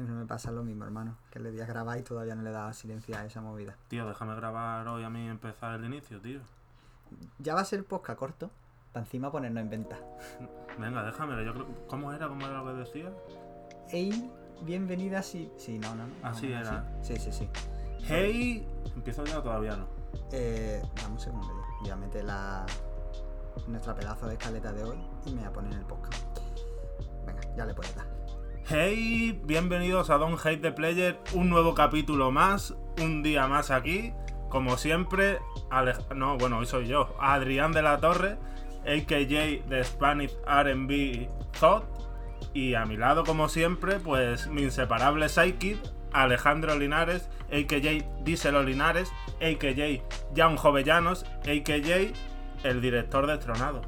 Siempre me pasa lo mismo, hermano. Que le di a grabar y todavía no le he dado silencio a esa movida. Tío, déjame grabar hoy a mí empezar el inicio, tío. Ya va a ser posca corto. Para encima ponernos en venta. Venga, déjame. Yo creo... ¿Cómo era? ¿Cómo era lo que decía? Ey, bienvenida sí. Sí, no, no. no, Así no, era. Sí, sí, sí. Hey. Empiezo ya todavía no. Eh, dame un segundo. Voy a meter la... nuestra pedazo de escaleta de hoy y me voy a poner el podcast. Venga, ya le puedes dar. Hey, bienvenidos a Don't Hate the Player, un nuevo capítulo más, un día más aquí. Como siempre, no, bueno, hoy soy yo, Adrián de la Torre, AKJ de Spanish RB Thought. Y a mi lado, como siempre, pues mi inseparable sidekick, Alejandro Linares, AKJ Díselo Linares, AKJ Jan Jovellanos, AKJ el director de Tronado.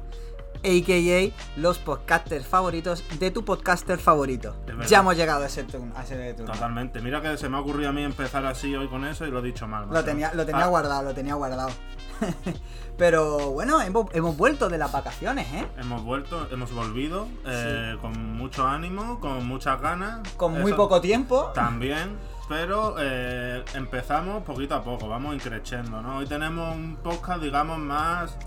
AKA los podcasters favoritos de tu podcaster favorito. Ya hemos llegado a ese turno. A ese turno. Totalmente. Mira que se me ha ocurrido a mí empezar así hoy con eso y lo he dicho mal. Lo tenía, lo tenía Ah, guardado, lo tenía guardado. Pero bueno, hemos, hemos vuelto de las vacaciones, ¿eh? Hemos vuelto, hemos volvido eh, con mucho ánimo, con muchas ganas. Con muy Eso poco tiempo. También, pero eh, empezamos poquito a poco, vamos increciendo, ¿no? Hoy tenemos un podcast, digamos, más,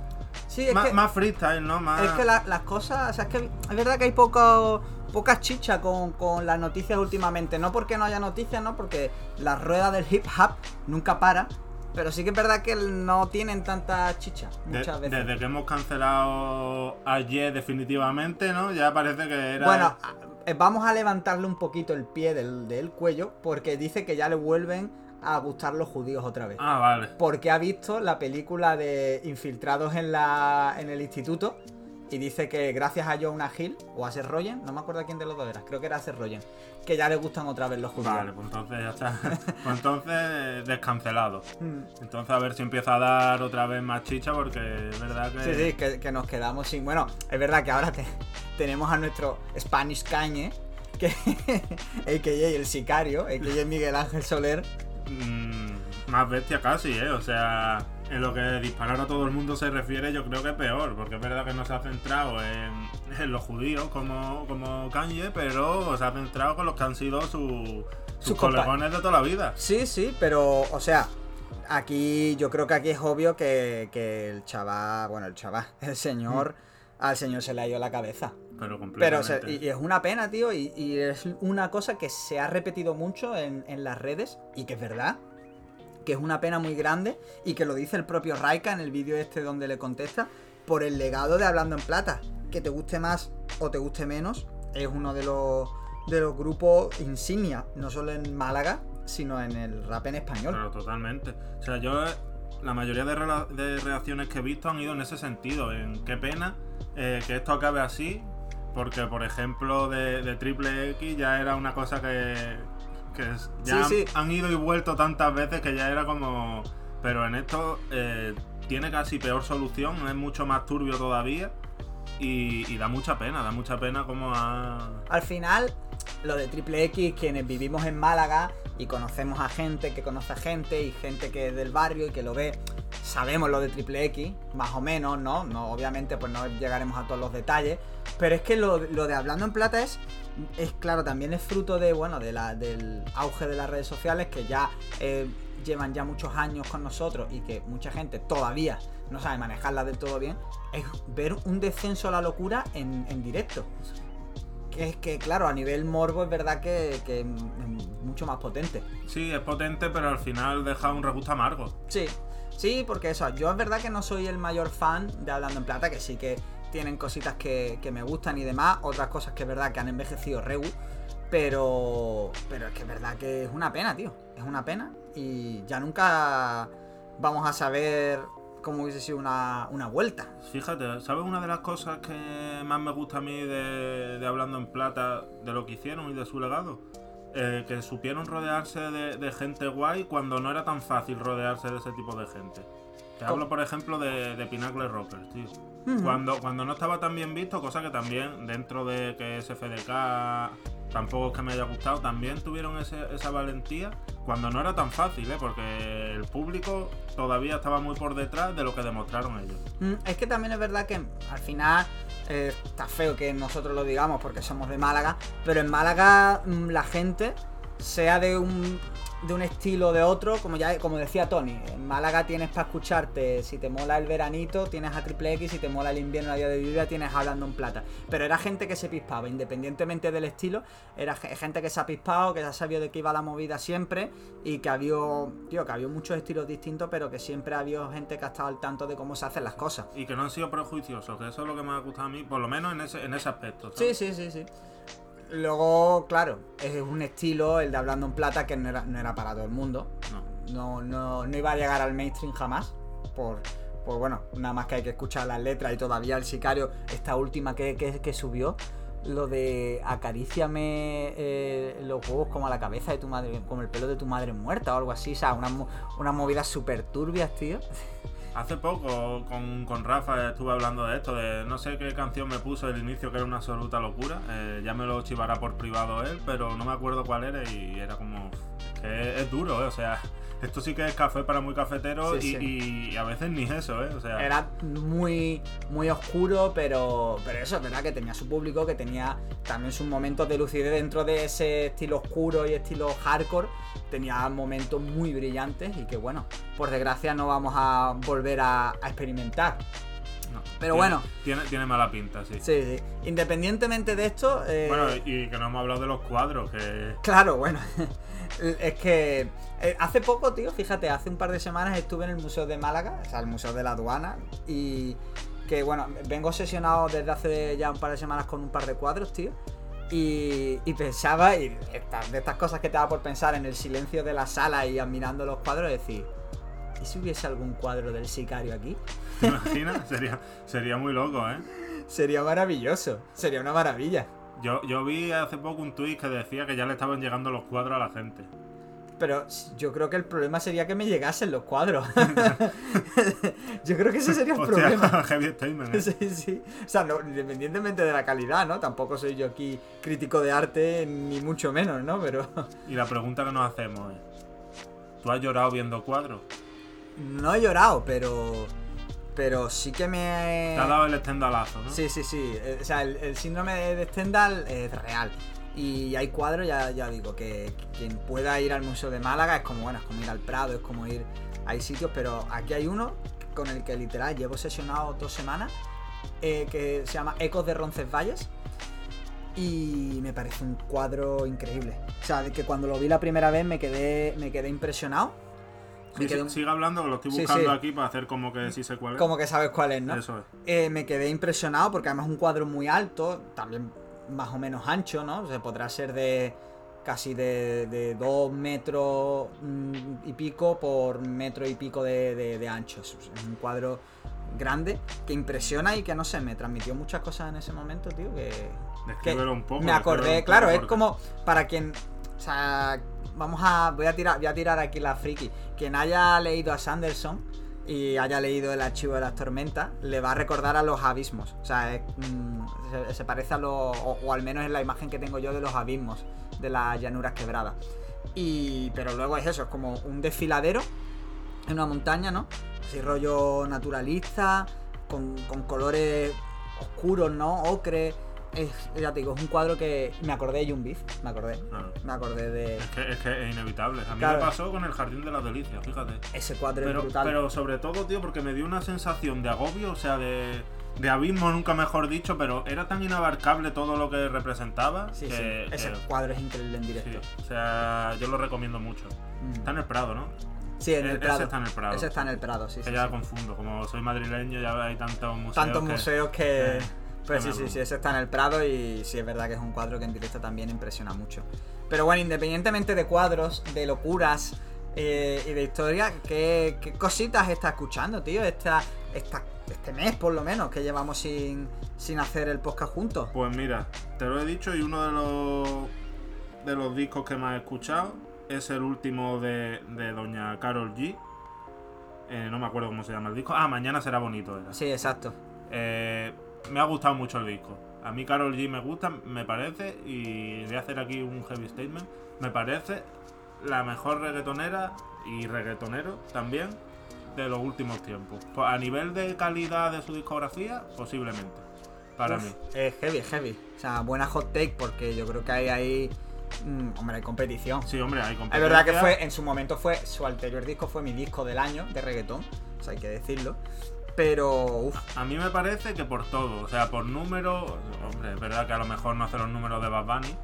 Sí, es más, que, más freestyle, ¿no? Más... es que la- las cosas. O sea, es que es verdad que hay poco, poca chicha con, con las noticias últimamente. No porque no haya noticias, no porque la rueda del hip hop nunca para. Pero sí que es verdad que no tienen tanta chicha de- muchas veces. Desde que hemos cancelado ayer definitivamente, ¿no? Ya parece que era... Bueno, eh, vamos a levantarle un poquito el pie del, del cuello porque dice que ya le vuelven a gustar los judíos otra vez. Ah, vale. Porque ha visto la película de Infiltrados en, la, en el instituto y dice que gracias a Jonah Hill o a Seth Rogen, no me acuerdo quién de los dos era, creo que era Seth Rogen, que ya le gustan otra vez los judíos. Vale, pues entonces ya está. pues entonces eh, descancelado. Mm. Entonces a ver si empieza a dar otra vez más chicha porque es verdad que... Sí, sí, que, que nos quedamos sin. Bueno, es verdad que ahora te- tenemos a nuestro Spanish Cañe, que AKA el sicario, AKA Miguel Ángel Soler. Mm, más bestia casi, ¿eh? O sea, en lo que disparar a todo el mundo se refiere, yo creo que peor, porque es verdad que no se ha centrado en, en los judíos como, como Kanye, pero se ha centrado con los que han sido su- sus Sus colegones de toda la vida. Sí, sí, pero, o sea, aquí yo creo que aquí es obvio que, que el chaval, bueno, el chaval, el señor, al señor se le ha ido la cabeza. Pero Pero o completamente. sea, y, y es una pena, tío, y, y es una cosa que se ha repetido mucho en, en las redes y que es verdad. Que es una pena muy grande y que lo dice el propio Raika en el vídeo este donde le contesta por el legado de Hablando en Plata. Que te guste más o te guste menos, es uno de los, de los grupos insignia, no solo en Málaga, sino en el rap en español. Pero totalmente. O sea, yo eh, la mayoría de reacciones que he visto han ido en ese sentido. En qué pena eh, que esto acabe así. Porque, por ejemplo, de, de Triple X ya era una cosa que, que ya Sí, sí. Han, ido y vuelto tantas veces que ya era como... Pero en esto eh, tiene casi peor solución, es mucho más turbio todavía. Y, y da mucha pena, da mucha pena como ha... Al final, lo de Triple X, quienes vivimos en Málaga y conocemos a gente que conoce a gente y gente que es del barrio y que lo ve, sabemos lo de Triple X, más o menos, ¿no? no obviamente, pues no llegaremos a todos los detalles. Pero es que lo, lo de Hablando en Plata es, es claro, también es fruto de, bueno, de la, del auge de las redes sociales que ya eh, llevan ya muchos años con nosotros y que mucha gente todavía no sabe manejarla del todo bien. Es ver un descenso a la locura en, en directo. Es que, claro, a nivel morbo es verdad que, que es mucho más potente. Sí, es potente, pero al final deja un regusto amargo. Sí, sí, porque eso, yo es verdad que no soy el mayor fan de Hablando en Plata, que sí que tienen cositas que, que me gustan y demás, otras cosas que es verdad que han envejecido regu, pero, pero es que es verdad que es una pena, tío, es una pena y ya nunca vamos a saber cómo hubiese sido una, una vuelta. Fíjate, ¿sabes una de las cosas que más me gusta a mí de, Hablando en Plata, de lo que hicieron y de su legado? Eh, que supieron rodearse de, de gente guay cuando no era tan fácil rodearse de ese tipo de gente. Te ¿Cómo? hablo, por ejemplo, de, de Pinacle Rockers, tío. Cuando, cuando no estaba tan bien visto, cosa que también, dentro de que SFDK tampoco es que me haya gustado, también tuvieron ese- esa valentía cuando no era tan fácil, ¿eh? porque el público todavía estaba muy por detrás de lo que demostraron ellos. Mm, Es que también es verdad que al final eh, está feo que nosotros lo digamos porque somos de Málaga, pero en Málaga mm, la gente sea de un de un estilo o de otro, como ya como decía Tony, en Málaga tienes para escucharte, si te mola el veranito, tienes a Triple X, si te mola el invierno a día de lluvia, tienes hablando en plata. Pero era gente que se pispaba, independientemente del estilo, era gente que se ha pispado, que ya sabía de qué iba la movida siempre, y que había, tío, que había muchos estilos distintos, pero que siempre había gente que ha estado al tanto de cómo se hacen las cosas. Y que no han sido prejuiciosos, que eso es lo que me ha gustado a mí, por lo menos en ese, en ese aspecto. Sí, sí, sí, sí. Luego, claro, es un estilo, el de Hablando en Plata, que no era, no era para todo el mundo. No. No, no, iba a llegar al mainstream jamás. Por, por, bueno, nada más que hay que escuchar las letras y todavía el sicario, esta última que, que, subió, lo de acaríciame eh, los huevos como a la cabeza de tu madre, como el pelo de tu madre muerta o algo así, o sea, una, una movida súper turbias, tío. Hace poco con, Rafa estuve hablando de esto, de no sé qué canción me puso el inicio que era una absoluta locura. Eh, ya me lo chivará por privado él, pero no me acuerdo cuál era y era como... que es, duro, ¿eh? o sea, esto sí que es café para muy cafetero y, a veces ni eso, ¿eh? O sea... Era muy, muy oscuro, pero, pero eso, ¿verdad? Que tenía su público, que tenía también sus momentos de lucidez dentro de ese estilo oscuro y estilo hardcore. Tenía momentos muy brillantes y que, bueno, por desgracia no vamos a volver a, experimentar. Pero bueno. Tiene, tiene mala pinta, sí. Sí, sí. Independientemente de esto. Eh, bueno, y que no hemos hablado de los cuadros, que. Claro, bueno. es que eh, hace poco, tío, fíjate, hace un par de semanas estuve en el Museo de Málaga, o sea, el Museo de la Aduana, y que bueno, vengo obsesionado desde hace ya un par de semanas con un par de cuadros, tío. Y, pensaba, y de estas cosas que te da por pensar en el silencio de la sala y admirando los cuadros, decir, ¿y si hubiese algún cuadro del sicario aquí? ¿Te imaginas? sería, sería muy loco, ¿eh? Sería maravilloso, sería una maravilla. Yo, yo vi hace poco un tuit que decía que ya le estaban llegando los cuadros a la gente. Pero yo creo que el problema sería que me llegasen los cuadros. yo creo que ese sería el problema. Heavy statement, ¿eh? Sí, sí. O sea, independientemente de la calidad, ¿no? Tampoco soy yo aquí crítico de arte, ni mucho menos, ¿no? Pero. Y la pregunta que nos hacemos es: ¿Tú has llorado viendo cuadros? No he llorado, pero pero sí que me... Te ha dado el Stendhalazo, ¿no? Sí, sí, sí. Eh, o sea, el, síndrome de Stendhal es real. Y hay cuadros, ya, ya digo, que quien pueda ir al Museo de Málaga es como, bueno, es como ir al Prado, es como ir... Hay sitios, pero aquí hay uno con el que literal llevo sesionado dos semanas, eh, que se llama Ecos de Roncesvalles. Y me parece un cuadro increíble. O sea, que cuando lo vi la primera vez me quedé, me quedé impresionado Sigue hablando, que lo estoy buscando aquí para hacer como que sí sé cuál es. Como que sabes cuál es, ¿no? Eso es. Eh, me quedé impresionado porque además es un cuadro muy alto, también más o menos ancho, ¿no? O sea, podrá ser de casi de, dos metros mm, y pico por metro y pico de, ancho. Es un cuadro grande que impresiona y que no sé, me transmitió muchas cosas en ese momento, tío, que... un poco. Me acordé, claro, es como para quien... O sea, vamos a. Voy a tirar, voy a tirar aquí la friki. Quien haya leído a Sanderson y haya leído el archivo de las tormentas, le va a recordar a los abismos. O sea, mm, se, parece a los. O, al menos en la imagen que tengo yo de los abismos de las llanuras quebradas. Y. Pero luego es eso, es como un desfiladero en una montaña, ¿no? Así rollo naturalista, con, con colores oscuros, ¿no? Ocre es, ya te digo, es un cuadro que me acordé de Beef, me acordé. Ah. Me acordé de. Es que, es que es inevitable. A mí me pasó con el Jardín de las Delicias, fíjate. Ese cuadro pero, es brutal. Pero sobre todo, tío, porque me dio una sensación de agobio, o sea, de. De abismo, nunca mejor dicho, pero era tan inabarcable todo lo que representaba. Sí, sí. Ese cuadro es increíble en directo. o sea, yo lo recomiendo mucho. Mm. Está en el Prado, ¿no? Sí, en el e-, Prado. Ese está en el Prado. Ese está en el Prado, sí. Que ya confundo. Como soy madrileño, ya hay tantos museos. Tantos museos que. Pues sí, sí, sí, ese está en el Prado y sí es verdad que es un cuadro que en directo también impresiona mucho. Pero bueno, independientemente de cuadros, de locuras eh, y de historia, ¿qué, cositas está escuchando, tío? Esta, esta, este mes por lo menos que llevamos sin, sin hacer el podcast juntos. Pues mira, te lo he dicho y uno de los, de los discos que más he escuchado es el último de, de Doña Carol G. Eh, no me acuerdo cómo se llama el disco. Ah, mañana será bonito. Era. Sí, exacto. Eh, me ha gustado mucho el disco. A mí Carol G me gusta, me parece, y voy a hacer aquí un heavy statement, me parece la mejor reggaetonera y reggaetonero también de los últimos tiempos. Pues a nivel de calidad de su discografía, posiblemente. Para mí. Es heavy, heavy. O sea, buena hot take porque yo creo que hay ahí mm, hombre, hay competición. Sí, hombre, hay Es competencia. verdad que fue, en su momento fue, su anterior disco fue mi disco del año de reggaetón, o sea, hay que decirlo. Pero, uff, A mí me parece que por todo, o sea, por número, hombre, es verdad que a lo mejor no hace los números de Bad Bunny,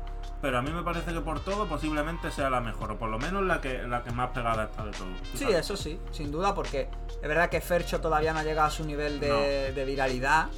pero a mí me parece que por todo posiblemente sea la mejor, o por lo menos la que, la que más pegada está de todo. sí, eso sí, sin duda, porque es verdad que Fercho todavía no ha llegado a su nivel de, de viralidad,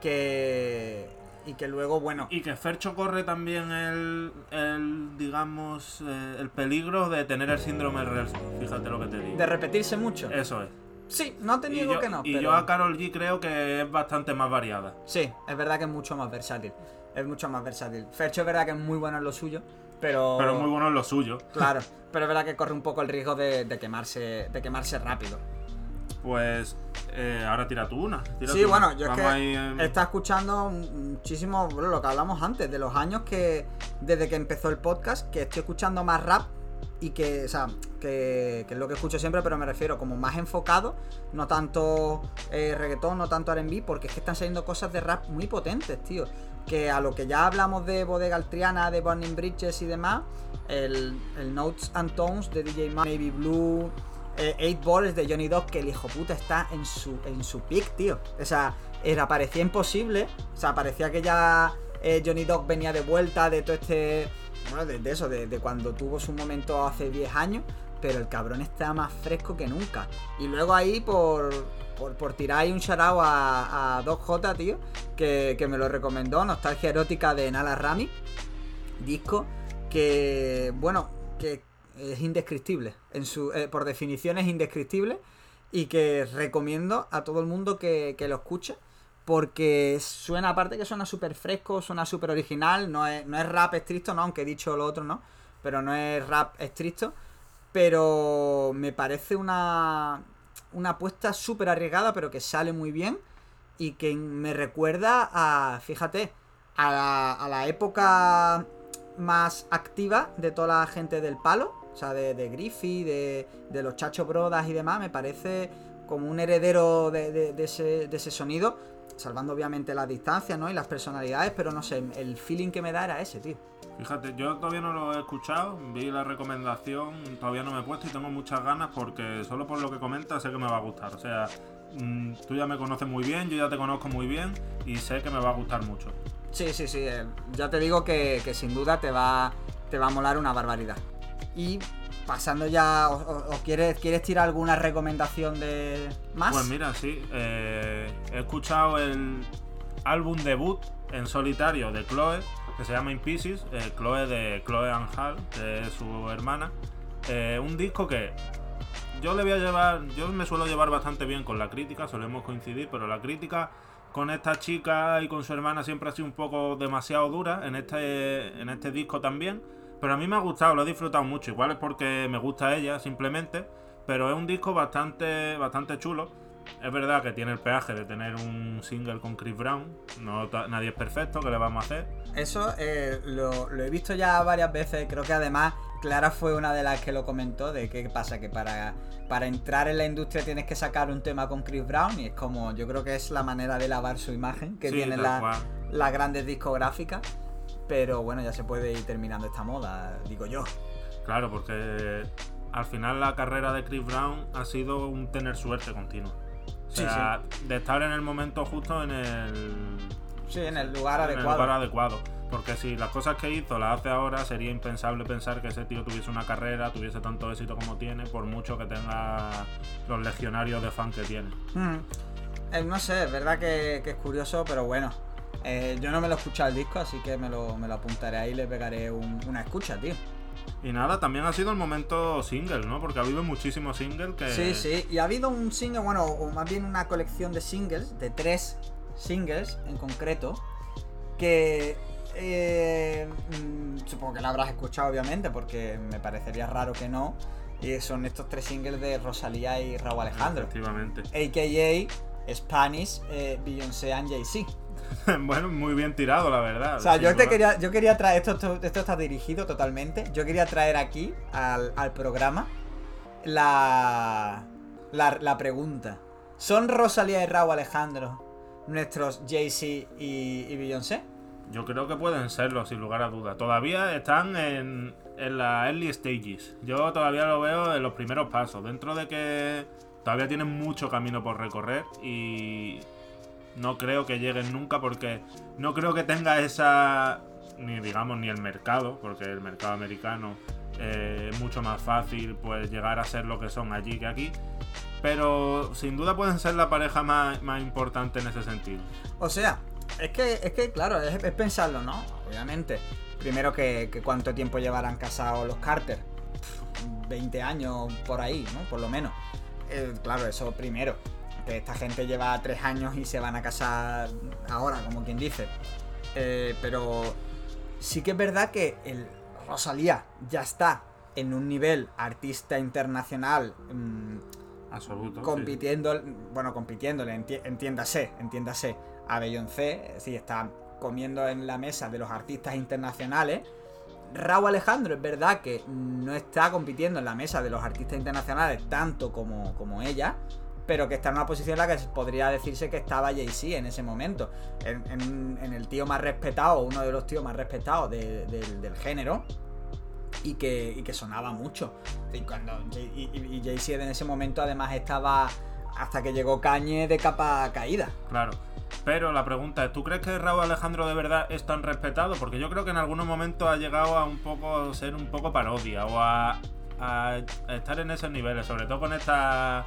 que... Y que luego, bueno, Y que Fercho corre también el, el digamos, eh, el peligro de tener el síndrome de Relsby, fíjate lo que te digo. de repetirse mucho. Eso es. Sí, no te yo, que no, y pero... yo a Carol G creo que es bastante más variada. Sí, es verdad que es mucho más versátil. Es mucho más versátil. Fercho es verdad que es muy bueno en lo suyo, pero... Pero muy bueno en lo suyo. Claro, pero es verdad que corre un poco el riesgo de, de quemarse, de quemarse rápido. Pues eh, ahora tira tú una. tira Sí, tú una. bueno, yo es Vamos que ahí está escuchando muchísimo bueno, lo que hablamos antes, de los años que desde que empezó el podcast, que estoy escuchando más rap y que, o sea, que, que es lo que escucho siempre, pero me refiero como más enfocado, no tanto eh, reggaetón, no tanto R&B, porque es que están saliendo cosas de rap muy potentes, tío. Que a lo que ya hablamos de Bodega Altriana, de Burning Bridges y demás, el, el Notes and Tones de DJ Ma- Navy Blue, eh, Eight Balls de Johnny Dog, que el hijo puta está en su, en su peak, tío. O sea, era, parecía imposible. O sea, parecía que ya eh, Johnny Dog venía de vuelta de todo este. Bueno, de, eso, de, cuando tuvo su momento hace 10 años. Pero el cabrón está más fresco que nunca. Y luego ahí por. Por, tirar ahí un shout a, a Doc J, tío, que, que me lo recomendó, Nostalgia Erótica de Nala Rami, disco que, bueno, que es indescriptible. En su, eh, por definición es indescriptible y que recomiendo a todo el mundo que, que lo escuche porque suena, aparte que suena súper fresco, suena súper original, no es, no es rap estricto, ¿no? Aunque he dicho lo otro, ¿no? Pero no es rap estricto, pero me parece una, una apuesta súper arriesgada, pero que sale muy bien y que me recuerda a, fíjate, a la, a la época más activa de toda la gente del palo, o sea, de, de Griffey, de, de los Chacho Brodas y demás, me parece como un heredero de, ese, de ese sonido, salvando obviamente las distancias, ¿no? Y las personalidades, pero no sé, el feeling que me da era ese, tío. Fíjate, yo todavía no lo he escuchado, vi la recomendación, todavía no me he puesto y tengo muchas ganas porque solo por lo que comentas sé que me va a gustar. O sea, mm, tú ya me conoces muy bien, yo ya te conozco muy bien y sé que me va a gustar mucho. Sí, sí, sí. eh, ya te digo que, que sin duda te va, te va a molar una barbaridad. Y pasando ya, ¿o, quieres, quieres tirar alguna recomendación de más? Pues mira, sí, eh, he escuchado el álbum debut en solitario de Chloe, que se llama In Pieces, eh, Chloe de Chloe Anhal, que es su hermana. Eh, un disco que yo le voy a llevar, yo me suelo llevar bastante bien con la crítica, solemos coincidir, pero la crítica con esta chica y con su hermana siempre ha sido un poco demasiado dura en este, en este disco también. Pero a mí me ha gustado, lo he disfrutado mucho. Igual es porque me gusta ella, simplemente. Pero es un disco bastante, bastante chulo. Es verdad que tiene el peaje de tener un single con Chris Brown. No, nadie es perfecto, ¿qué le vamos a hacer? Eso eh, lo, lo he visto ya varias veces. Creo que además Clara fue una de las que lo comentó. De qué pasa, que para, para entrar en la industria tienes que sacar un tema con Chris Brown. Y es como, yo creo que es la manera de lavar su imagen que Sí, tienen tal la- las grandes discográficas. Pero bueno, ya se puede ir terminando esta moda, digo yo. Claro, porque al final la carrera de Chris Brown ha sido un tener suerte continua. O Sí, sea, de estar en el momento justo en el, Sí, en el lugar en el adecuado. lugar adecuado. Porque si las cosas que hizo las hace ahora, sería impensable pensar que ese tío tuviese una carrera, tuviese tanto éxito como tiene, por mucho que tenga los legionarios de fan que tiene. Mm. Eh, no sé, es verdad que, que es curioso, pero bueno. Eh, yo no me lo he escuchado el disco, así que me lo, me lo apuntaré ahí y le pegaré un- una escucha, tío. Y nada, también ha sido el momento single, ¿no? Porque ha habido muchísimos singles que... Sí, sí. Y ha habido un single, bueno, o más bien una colección de singles, de tres singles en concreto, que eh, mm, supongo que la habrás escuchado, obviamente, porque me parecería raro que no. Y son estos tres singles de Rosalía y Raúl Alejandro. Efectivamente. AKA Spanish, eh, Beyoncé and Jay-Z. bueno, muy bien tirado, la verdad. O sea, yo te duda. quería, yo quería traer, esto, esto, esto está dirigido totalmente, yo quería traer aquí al, al programa la, la, la pregunta. ¿Son Rosalía y Raúl Alejandro nuestros Jay-Z y, y Beyoncé? Yo creo que pueden serlo, sin lugar a dudas. Todavía están en, en las early stages. Yo todavía lo veo en los primeros pasos. Dentro de que todavía tienen mucho camino por recorrer y no creo que lleguen nunca porque no creo que tenga esa ni digamos ni el mercado, porque el mercado americano eh, es mucho más fácil pues llegar a ser lo que son allí que aquí. Pero sin duda pueden ser la pareja más, más importante en ese sentido. O sea, es que, es que claro, es, pensarlo, ¿no? Obviamente. Primero que, cuánto tiempo llevarán casados los Carter. 20 años por ahí, ¿no? Por lo menos. Eh, claro, eso primero. Esta gente lleva 3 años y se van a casar ahora, como quien dice. Eh, pero sí que es verdad que el Rosalía ya está en un nivel artista internacional. Mm, Absoluto. Compitiendo, bueno, compitiéndole, entiéndase, entiéndase a Beyoncé, si está comiendo en la mesa de los artistas internacionales. Raúl Alejandro es verdad que no está compitiendo en la mesa de los artistas internacionales tanto como, como ella, pero que está en una posición en la que podría decirse que estaba Jay-Z en ese momento. En, el tío más respetado, uno de los tíos más respetados del género. Y que, sonaba mucho. Y, Jay-Z en ese momento además estaba hasta que llegó Cañe de capa caída. Claro. Pero la pregunta es, ¿tú crees que Raúl Alejandro de verdad es tan respetado? Porque yo creo que en algunos momentos ha llegado a un poco ser un poco parodia o a estar en esos niveles, sobre todo con esta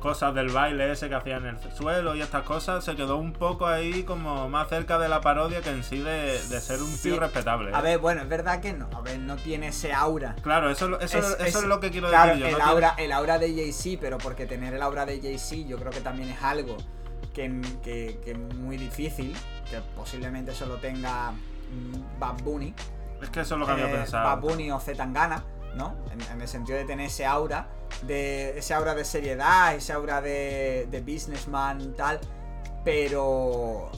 cosas del baile ese que hacía en el suelo y estas cosas, se quedó un poco ahí como más cerca de la parodia que en sí de, ser un tío respetable. A ¿eh? ver, bueno, es verdad que no, a ver, no tiene ese aura. Claro, eso, eso, es, lo que quiero decir yo. El, aura, el aura de Jay-Z, pero porque tener el aura de Jay-Z yo creo que también es algo que, que, es muy difícil, que posiblemente solo tenga mm, Bad Bunny. Es que eso es lo que había eh, pensado. Bad Bunny o Zetangana, ¿no? En, el sentido de tener ese aura de ese aura de seriedad, ese aura de, de businessman tal, pero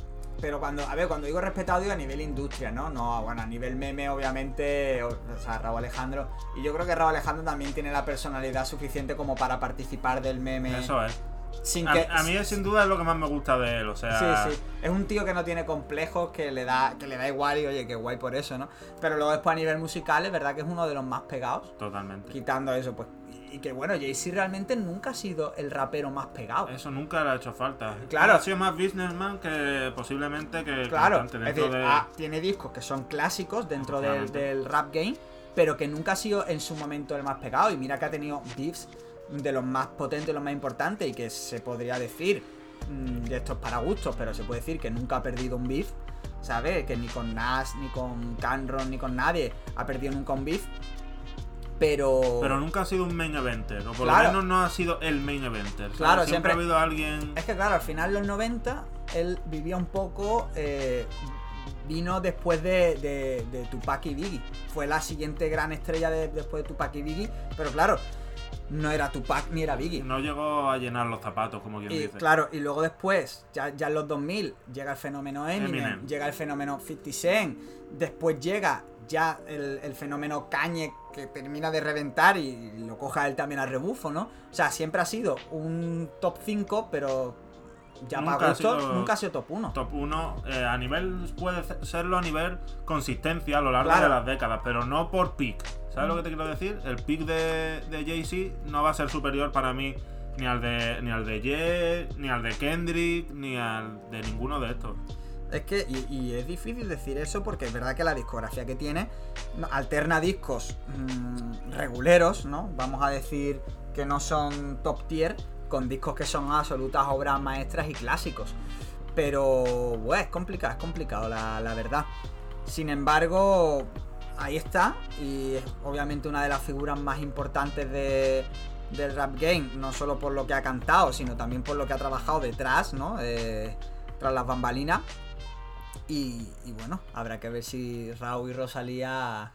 pero cuando, a ver, cuando digo respetado digo a nivel industria, ¿no? No, bueno, a nivel meme obviamente, o, sea, Raúl Alejandro, y yo creo que Raúl Alejandro también tiene la personalidad suficiente como para participar del meme. Eso es. Sin a, que, a mí sin duda es lo que más me gusta de él, o sea... Sí, sí. Es un tío que no tiene complejos, que le da, que le da igual y oye, que guay por eso, ¿no? Pero luego después a nivel musical es verdad que es uno de los más pegados. Totalmente. Quitando eso, pues y que bueno, Jay-Z realmente nunca ha sido el rapero más pegado. Eso nunca le ha hecho falta. Claro. Ha sido más businessman que posiblemente que claro. Ah, tiene discos que son clásicos dentro del, rap game, pero que nunca ha sido en su momento el más pegado. Y mira que ha tenido beefs de los más potentes, los más importantes, y que se podría decir mm, de estos para gustos, pero se puede decir que nunca ha perdido un beef. ¿Sabes? Que ni con Nas, ni con Canron, ni con nadie ha perdido nunca un beef pero. Pero nunca ha sido un main eventer, o por lo menos no ha sido el main eventer. Claro, siempre, ha habido alguien. Es que, claro, al final de los 90, él vivía un poco. Eh, vino después de, de, Tupac y Biggie. Fue la siguiente gran estrella después de Tupac y Biggie, pero claro. No era Tupac ni era Biggie. No llegó a llenar los zapatos, como quien dice. Claro, y luego después, ya, ya en los 2000, llega el fenómeno Eminem, llega el fenómeno 50 Cent, después llega ya el, fenómeno Cañe que termina de reventar y lo coja él también al rebufo, ¿no? O sea, siempre ha sido un top 5, pero ya nunca para gusto, ha sido, nunca ha sido top 1. Top 1 eh, a nivel, puede serlo a nivel consistencia a lo largo de las décadas, pero no por pick. ¿Sabes lo que te quiero decir? El pick de, de Jay-Z no va a ser superior para mí ni al de ni al de Ye, ni al de Kendrick, ni al de ninguno de estos. Es que, y, es difícil decir eso porque es verdad que la discografía que tiene alterna discos mm, reguleros, ¿no? Vamos a decir que no son top tier, con discos que son absolutas obras maestras y clásicos. Pero, bueno, es complicado, es complicado, la, verdad. Sin embargo, ahí está, y es obviamente una de las figuras más importantes de, del rap game, no solo por lo que ha cantado, sino también por lo que ha trabajado detrás, ¿no? Eh, tras las bambalinas. Y, bueno, habrá que ver si Raúl y Rosalía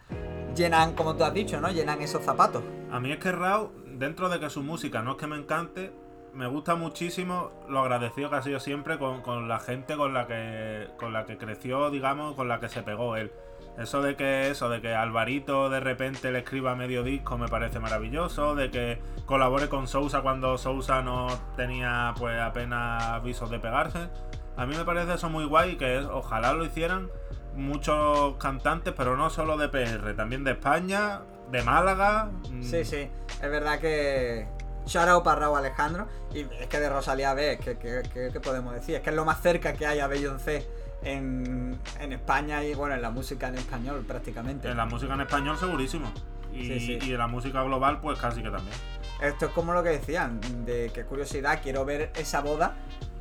llenan, como tú has dicho, ¿no? Llenan esos zapatos. A mí es que Raúl, dentro de que su música no es que me encante, me gusta muchísimo lo agradecido que ha sido siempre con, la gente con la que con la que creció, digamos, con la que se pegó él. Eso de que eso, de que Alvarito de repente le escriba medio disco me parece maravilloso, de que colabore con Sousa cuando Sousa no tenía pues apenas avisos de pegarse. A mí me parece eso muy guay que es, ojalá lo hicieran muchos cantantes, pero no solo de PR, también de España, de Málaga. mm, Sí, sí, es verdad que. Shout out para Raúl Alejandro. Y es que de Rosalía B, ¿qué, qué, qué- qué podemos decir? Es que es lo más cerca que hay a Beyoncé en, en España y bueno, en la música en español prácticamente. En la música en español segurísimo. Y, Sí, sí. y en la música global, pues casi que también. Esto es como lo que decían, de qué curiosidad, quiero ver esa boda,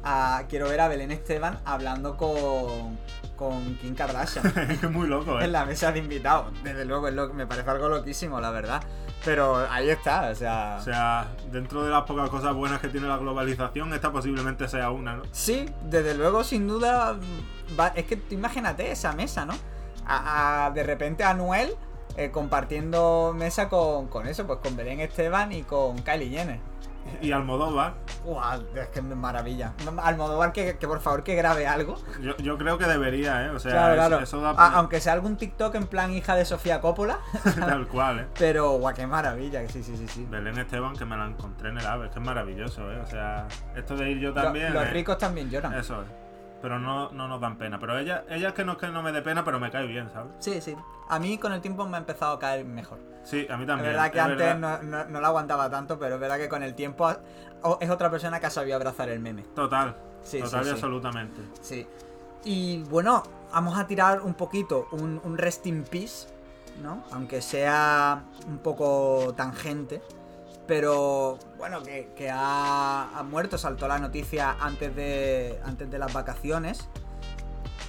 a- quiero ver a Belén Esteban hablando con, con Kim Kardashian es muy loco, ¿eh? en la mesa de invitados. Desde luego, es lo, me parece algo loquísimo, la verdad. Pero ahí está, o sea... O sea, dentro de las pocas cosas buenas que tiene la globalización, esta posiblemente sea una, ¿no? Sí, desde luego, sin duda. va- es que tú imagínate esa mesa, ¿no? A, a- de repente a Noel eh, compartiendo mesa con, con eso, pues con Belén Esteban y con Kylie Jenner. Y Almodóvar, Guau, es que es maravilla. Almodóvar que, que por favor que grabe algo. yo, yo creo que debería, ¿eh? O sea, claro, eso- claro. eso da A- aunque sea algún TikTok en plan hija de Sofía Coppola. tal cual, ¿eh? Pero guau, qué maravilla, que sí, sí, sí, sí. Belén Esteban, que me la encontré en el AVE, es que es maravilloso, ¿eh? O sea, esto de ir yo también. Lo- los ¿eh? ricos también lloran. Eso es. Pero no, no nos dan pena. Pero ella, ella es que no es que no me dé pena, pero me cae bien, ¿sabes? Sí, sí. A mí con el tiempo me ha empezado a caer mejor. Sí, a mí Es también. verdad que es antes verdad. No, no, no la aguantaba tanto, pero es verdad que con el tiempo es otra persona que ha sabido abrazar el meme. Total. Sí, total sí, y sí. absolutamente. Sí. Y bueno, vamos a tirar un poquito un, un rest in peace, ¿no? Aunque sea un poco tangente. Pero bueno, que, ha, muerto, saltó la noticia antes de, antes de las vacaciones.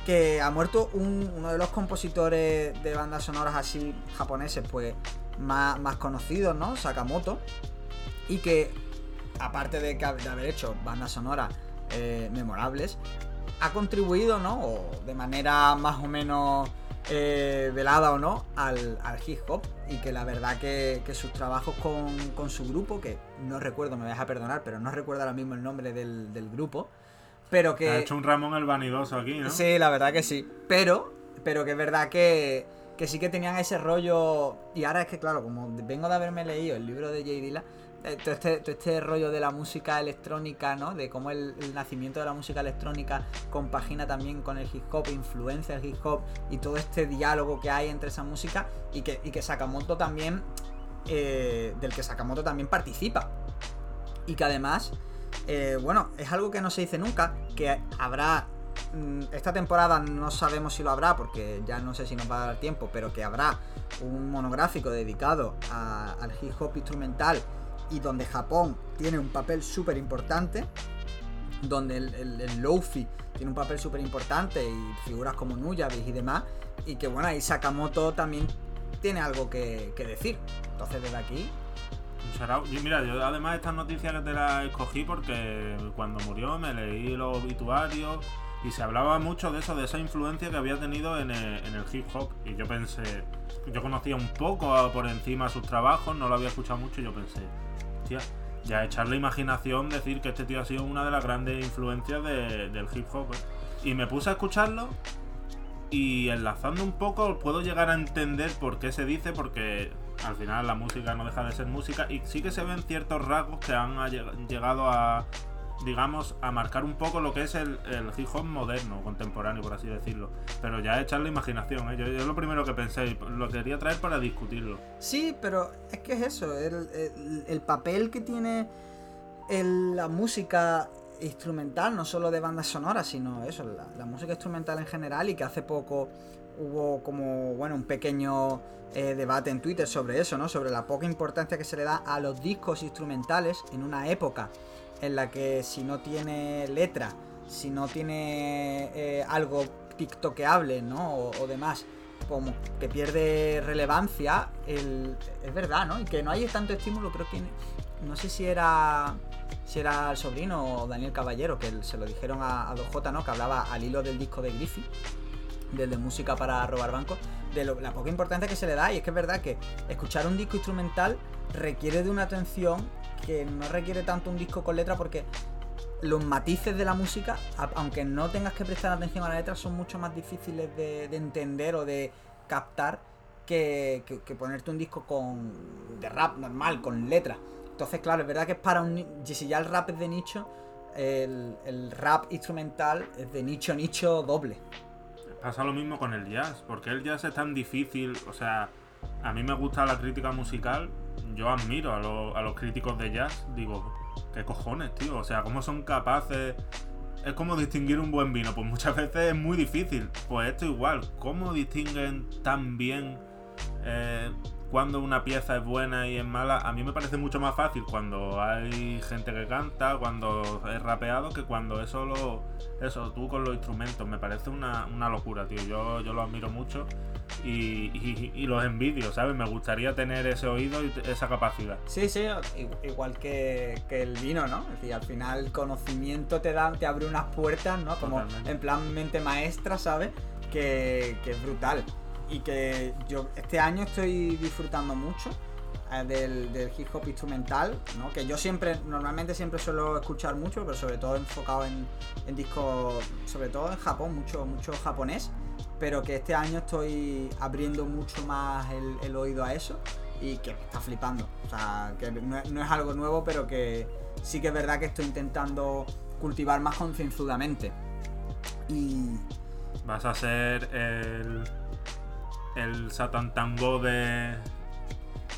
Que ha muerto un- uno de los compositores de bandas sonoras así japoneses, pues más, más conocidos, ¿no? Sakamoto. Y que, aparte de haber hecho bandas sonoras eh, memorables, ha contribuido, ¿no? O de manera más o menos eh, velada o no, al, al hip hop. Y que la verdad que, que sus trabajos con, con su grupo, que no recuerdo, me vas a perdonar, pero no recuerdo ahora mismo el nombre del, del grupo. Pero que. Ha hecho un Ramón el vanidoso aquí, ¿no? Sí, la verdad que sí. Pero, pero que es verdad que, que sí que tenían ese rollo. Y ahora es que, claro, como vengo de haberme leído el libro de J. Dilla, eh, todo, este, todo este rollo de la música electrónica, ¿no? De cómo el, nacimiento de la música electrónica compagina también con el hip hop, influencia el hip hop y todo este diálogo que hay entre esa música y que, y que Sakamoto también. eh, del que Sakamoto también participa. Y que además eh, bueno, es algo que no se dice nunca, que habrá... mm, Esta temporada no sabemos si lo habrá, porque ya no sé si nos va a dar tiempo, pero que habrá un monográfico dedicado al hip hop instrumental y donde Japón tiene un papel súper importante, donde el, el, Lofi tiene un papel súper importante y figuras como Nuyabes y demás, y que bueno, ahí Sakamoto también tiene algo que, decir. Entonces desde aquí. Y mira, yo además estas noticias que te las escogí porque cuando murió me leí los obituarios y se hablaba mucho de eso, de esa influencia que había tenido en el, en el hip hop. Y yo pensé, yo conocía un poco por encima sus trabajos, no lo había escuchado mucho y yo pensé, hostia, ya echarle imaginación decir que este tío ha sido una de las grandes influencias de- del hip hop. ¿eh? Y me puse a escucharlo y enlazando un poco puedo llegar a entender por qué se dice, porque al final la música no deja de ser música y sí que se ven ciertos rasgos que han ha lleg- llegado a, digamos, a marcar un poco lo que es el, el hip hop moderno, contemporáneo, por así decirlo. Pero ya echarle imaginación, ¿eh? yo, es lo primero que pensé lo quería traer para discutirlo. Sí, pero es que es eso, el, el- el papel que tiene la música instrumental, no solo de bandas sonoras, sino eso, la, la música instrumental en general y que hace poco hubo como, bueno, un pequeño eh, debate en Twitter sobre eso, ¿no? Sobre la poca importancia que se le da a los discos instrumentales en una época en la que si no tiene letra, si no tiene eh, algo tiktokeable, ¿no? O, demás, como que pierde relevancia, el- es verdad, ¿no? Y que no hay tanto estímulo, creo que no sé si era si era el sobrino o Daniel Caballero, que se lo dijeron a, a 2J, ¿no? Que hablaba al hilo del disco de Griffith, del de música para robar bancos, la poca importancia que se le da. Y es que es verdad que escuchar un disco instrumental requiere de una atención que no requiere tanto un disco con letra porque los matices de la música, aunque no tengas que prestar atención a la letra, son mucho más difíciles de, de entender o de captar que, ponerte un disco con de rap normal, con letra. Entonces, claro, es verdad que es para un... Si ya el rap es de nicho, el, el rap instrumental es de nicho nicho doble. Pasa lo mismo con el jazz, porque el jazz es tan difícil, o sea, a mí me gusta la crítica musical, yo admiro a, lo- a los críticos de jazz, digo, ¿qué cojones, tío? O sea, ¿cómo son capaces? Es como distinguir un buen vino, pues muchas veces es muy difícil. Pues esto igual, ¿cómo distinguen tan bien eh, cuando una pieza es buena y es mala? A mí me parece mucho más fácil cuando hay gente que canta, cuando es rapeado, que cuando es solo eso, tú con los instrumentos. Me parece una, una locura, tío. Yo, yo lo admiro mucho y, y- y los envidio, ¿sabes? Me gustaría tener ese oído y esa capacidad. Sí, sí, igual que, que el vino, ¿no? Es decir, al final el conocimiento te da, te abre unas puertas, ¿no? Como Totalmente. en plan mente maestra, ¿sabes? Que, que es brutal. Y que yo este año estoy disfrutando mucho eh, del, hip hop instrumental, ¿no? Que yo siempre, normalmente siempre suelo escuchar mucho, pero sobre todo enfocado en, en discos, sobre todo en Japón, mucho, mucho japonés. Pero que este año estoy abriendo mucho más el, oído a eso y que me está flipando. O sea, que no es algo nuevo, pero que sí que es verdad que estoy intentando cultivar más concienzudamente. Y Vas a ser el. El Satan Tango de,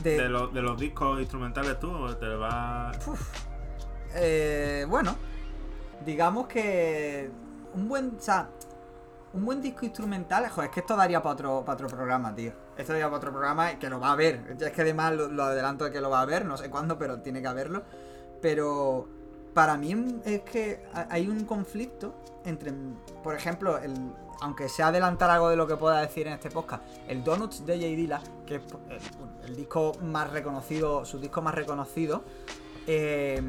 de, de, los- de los discos instrumentales tú. ¿o Te va. eh, bueno, digamos que un buen, o sea, un buen disco instrumental, joder, es que esto daría para otro, para otro programa, tío. Esto daría para otro programa y que lo va a ver. Es que además lo, lo adelanto de que lo va a ver, no sé cuándo, pero tiene que haberlo. Pero para mí es que ha- hay un conflicto entre, por ejemplo, el, aunque sea adelantar algo de lo que pueda decir en este podcast, el Donuts de J. Dilla, que es el, el disco más reconocido, su disco más reconocido, eh,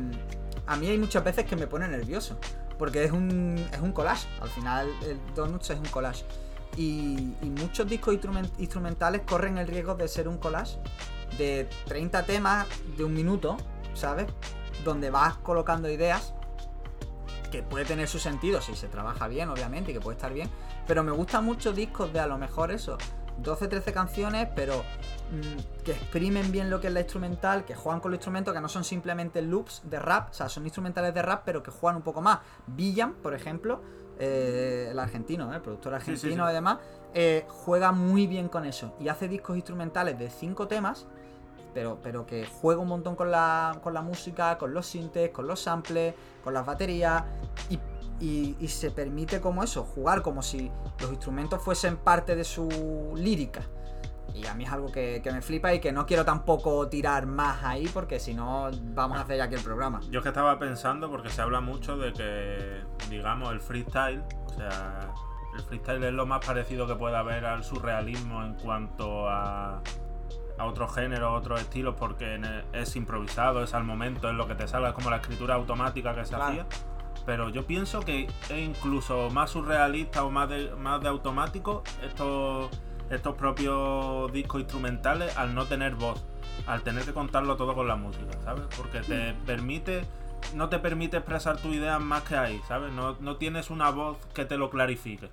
a mí hay muchas veces que me pone nervioso. Porque es un, es un collage. Al final, el Donuts es un collage. Y, muchos discos instrumen- instrumentales corren el riesgo de ser un collage de 30 temas de un minuto, ¿sabes? Donde vas colocando ideas que puede tener su sentido si se trabaja bien, obviamente, y que puede estar bien. Pero me gustan mucho discos de a lo mejor eso, 12, 13 canciones, pero mm, que exprimen bien lo que es la instrumental, que juegan con los instrumentos, que no son simplemente loops de rap, o sea, son instrumentales de rap, pero que juegan un poco más. Villan, por ejemplo, eh, el argentino, ¿eh? el productor Sí, sí, argentino sí. y demás, eh, juega muy bien con eso. Y hace discos instrumentales de 5 temas, pero, pero que juega un montón con la, con la música, con los sintes, con los samples, con las baterías, y, y- y se permite como eso, jugar como si los instrumentos fuesen parte de su lírica. Y a mí es algo que, que me flipa y que no quiero tampoco tirar más ahí porque si no vamos a hacer ya aquí el programa. Yo es que estaba pensando, porque se habla mucho de que, digamos, el freestyle, o sea, el freestyle es lo más parecido que puede haber al surrealismo en cuanto a, a otros géneros, otros estilos, porque es improvisado, es al momento, es lo que te sale, es como la escritura automática que se Claro. hacía. Pero yo pienso que es incluso más surrealista o más de, más de automático estos, estos propios discos instrumentales al no tener voz, al tener que contarlo todo con la música, ¿sabes? Porque te permite, no te permite expresar tu idea más que ahí, ¿sabes? No, no tienes una voz que te lo clarifique.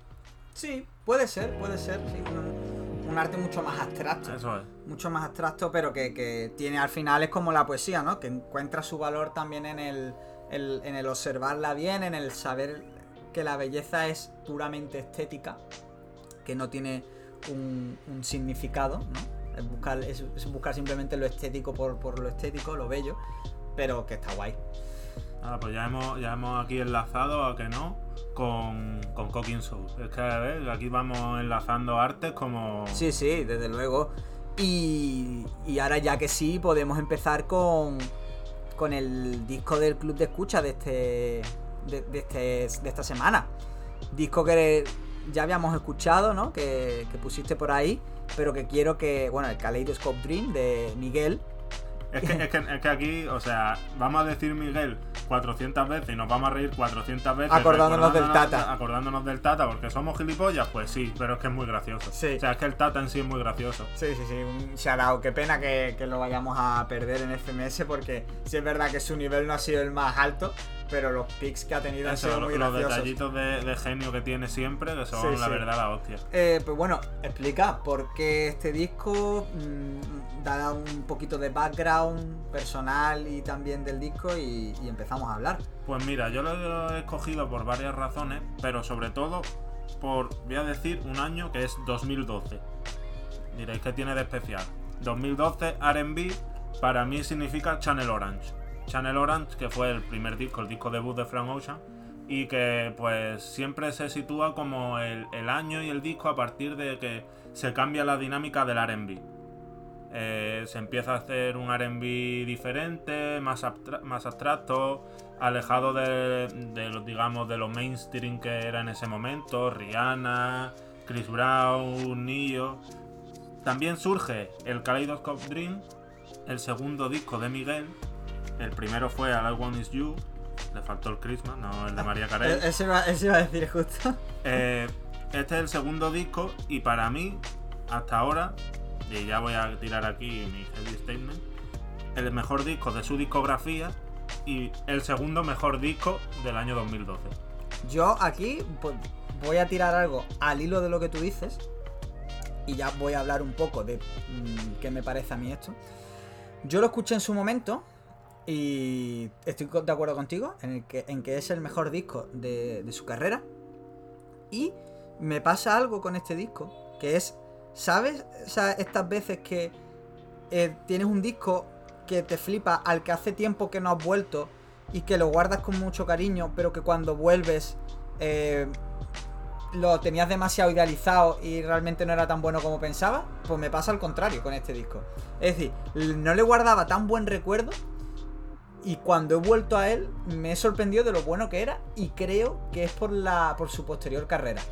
Sí, puede ser, puede ser, sí, un, un arte mucho más abstracto. Eso es. mucho más abstracto, pero que, que tiene al final es como la poesía, ¿no? Que encuentra su valor también en el, el- en el observarla bien, en el saber que la belleza es puramente estética, que no tiene un, un significado, ¿no? Es buscar, es, es buscar simplemente lo estético por, por lo estético, lo bello, pero que está guay. Nada, pues ya hemos, ya hemos aquí enlazado, a que no, con, con Cooking Soul. Es que, a ver, aquí vamos enlazando artes como... Sí, sí, desde luego. Y, y ahora ya que sí, podemos empezar con, con el disco del club de escucha de este de, este, de esta semana. Disco que ya habíamos escuchado, ¿no? Que, que pusiste por ahí, pero que quiero que, bueno, el Kaleidoscope Dream de Miguel. Es que, es, que, es que aquí, o sea, vamos a decir Miguel 400 veces y nos vamos a reír 400 veces. Acordándonos del Tata. Acordándonos del Tata, porque somos gilipollas, pues sí, pero es que es muy gracioso. Sí. O sea, es que el Tata en sí es muy gracioso. Sí, sí, sí, un out. Qué pena que, que lo vayamos a perder en FMS porque sí es verdad que su nivel no ha sido el más alto, pero los picks que ha tenido han Eso, sido lo- muy los graciosos. detallitos de, de genio que tiene siempre, que son Sí, la sí. verdad la hostia. Eh, pues bueno, explica por qué este disco mm, da un poquito de background personal y también del disco y, y empezamos a hablar. Pues mira, yo lo he escogido por varias razones, pero sobre todo por, voy a decir, un año que es 2012. Diréis que tiene de especial. 2012 RB para mí significa Channel Orange. Channel Orange, que fue el primer disco, el disco debut de Frank Ocean, y que pues siempre se sitúa como el, año y el disco a partir de que se cambia la dinámica del RB. Eh, se empieza a hacer un RB diferente, más abstracto, alejado de, de los, digamos, de los mainstream que era en ese momento, Rihanna, Chris Brown, Nio. También surge el Kaleidoscope Dream, el segundo disco de Miguel. El primero fue All I Want Is You, le faltó el Christmas, no el de María Carey. E- Eso iba, eso iba a decir justo. Eh, este es el segundo disco y para mí, hasta ahora, y ya voy a tirar aquí mi heavy statement, el mejor disco de su discografía y el segundo mejor disco del año 2012. Yo aquí voy a tirar algo al hilo de lo que tú dices. Y ya voy a hablar un poco de mm, qué me parece a mí esto. Yo lo escuché en su momento. Y estoy de acuerdo contigo en, el que, en que es el mejor disco de, su carrera. Y me pasa algo con este disco. Que es, ¿sabes? Estas veces que eh, tienes un disco que te flipa al que hace tiempo que no has vuelto y que lo guardas con mucho cariño, pero que cuando vuelves eh, lo tenías demasiado idealizado y realmente no era tan bueno como pensaba, pues me pasa al contrario con este disco. Es decir, no le guardaba tan buen recuerdo y cuando he vuelto a él me he sorprendido de lo bueno que era y creo que es por la por su posterior carrera.